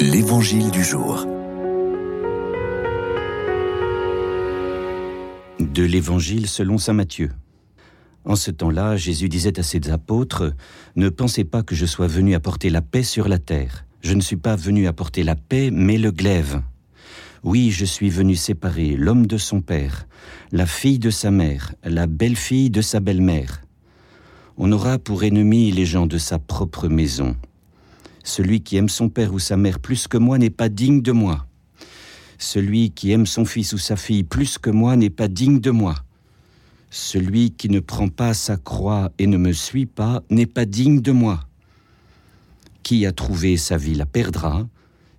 L'Évangile du jour. De l'Évangile selon Saint Matthieu. En ce temps-là, Jésus disait à ses apôtres, Ne pensez pas que je sois venu apporter la paix sur la terre. Je ne suis pas venu apporter la paix, mais le glaive. Oui, je suis venu séparer l'homme de son père, la fille de sa mère, la belle-fille de sa belle-mère. On aura pour ennemis les gens de sa propre maison. Celui qui aime son père ou sa mère plus que moi n'est pas digne de moi. Celui qui aime son fils ou sa fille plus que moi n'est pas digne de moi. Celui qui ne prend pas sa croix et ne me suit pas n'est pas digne de moi. Qui a trouvé sa vie la perdra,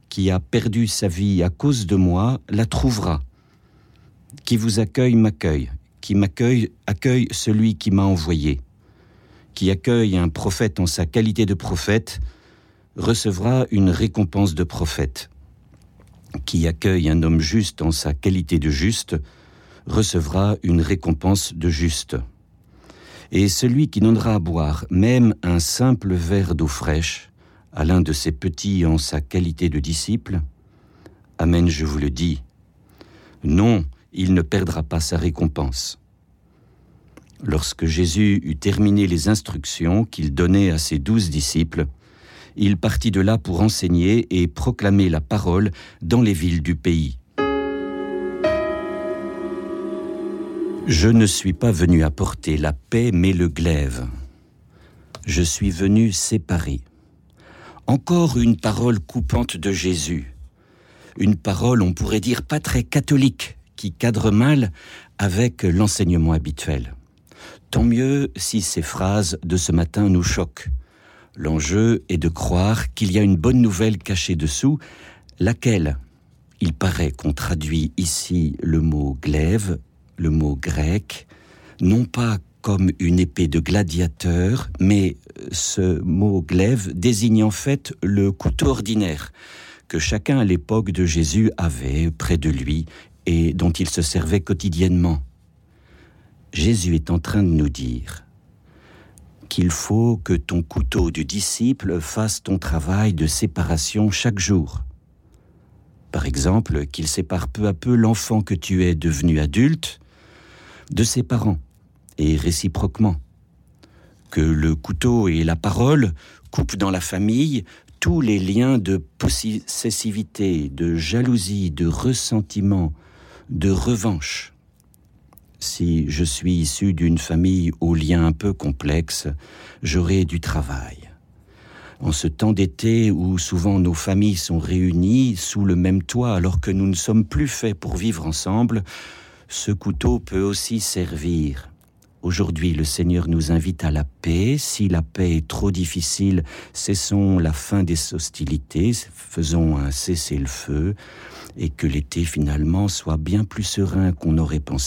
qui a perdu sa vie à cause de moi la trouvera. Qui vous accueille m'accueille, qui m'accueille accueille celui qui m'a envoyé. Qui accueille un prophète en sa qualité de prophète, recevra une récompense de prophète. Qui accueille un homme juste en sa qualité de juste recevra une récompense de juste. Et celui qui donnera à boire même un simple verre d'eau fraîche à l'un de ses petits en sa qualité de disciple, Amen, je vous le dis, non, il ne perdra pas sa récompense. Lorsque Jésus eut terminé les instructions qu'il donnait à ses douze disciples, il partit de là pour enseigner et proclamer la parole dans les villes du pays. Je ne suis pas venu apporter la paix, mais le glaive. Je suis venu séparer. Encore une parole coupante de Jésus. Une parole, on pourrait dire, pas très catholique, qui cadre mal avec l'enseignement habituel. Tant mieux si ces phrases de ce matin nous choquent. L'enjeu est de croire qu'il y a une bonne nouvelle cachée dessous, laquelle il paraît qu'on traduit ici le mot glaive, le mot grec, non pas comme une épée de gladiateur, mais ce mot glaive désigne en fait le couteau ordinaire que chacun à l'époque de Jésus avait près de lui et dont il se servait quotidiennement. Jésus est en train de nous dire qu'il faut que ton couteau du disciple fasse ton travail de séparation chaque jour. Par exemple, qu'il sépare peu à peu l'enfant que tu es devenu adulte de ses parents, et réciproquement. Que le couteau et la parole coupent dans la famille tous les liens de possessivité, de jalousie, de ressentiment, de revanche. Si je suis issu d'une famille aux liens un peu complexes, j'aurai du travail. En ce temps d'été où souvent nos familles sont réunies sous le même toit alors que nous ne sommes plus faits pour vivre ensemble, ce couteau peut aussi servir. Aujourd'hui, le Seigneur nous invite à la paix. Si la paix est trop difficile, cessons la fin des hostilités, faisons un cessez-le-feu, et que l'été finalement soit bien plus serein qu'on aurait pensé.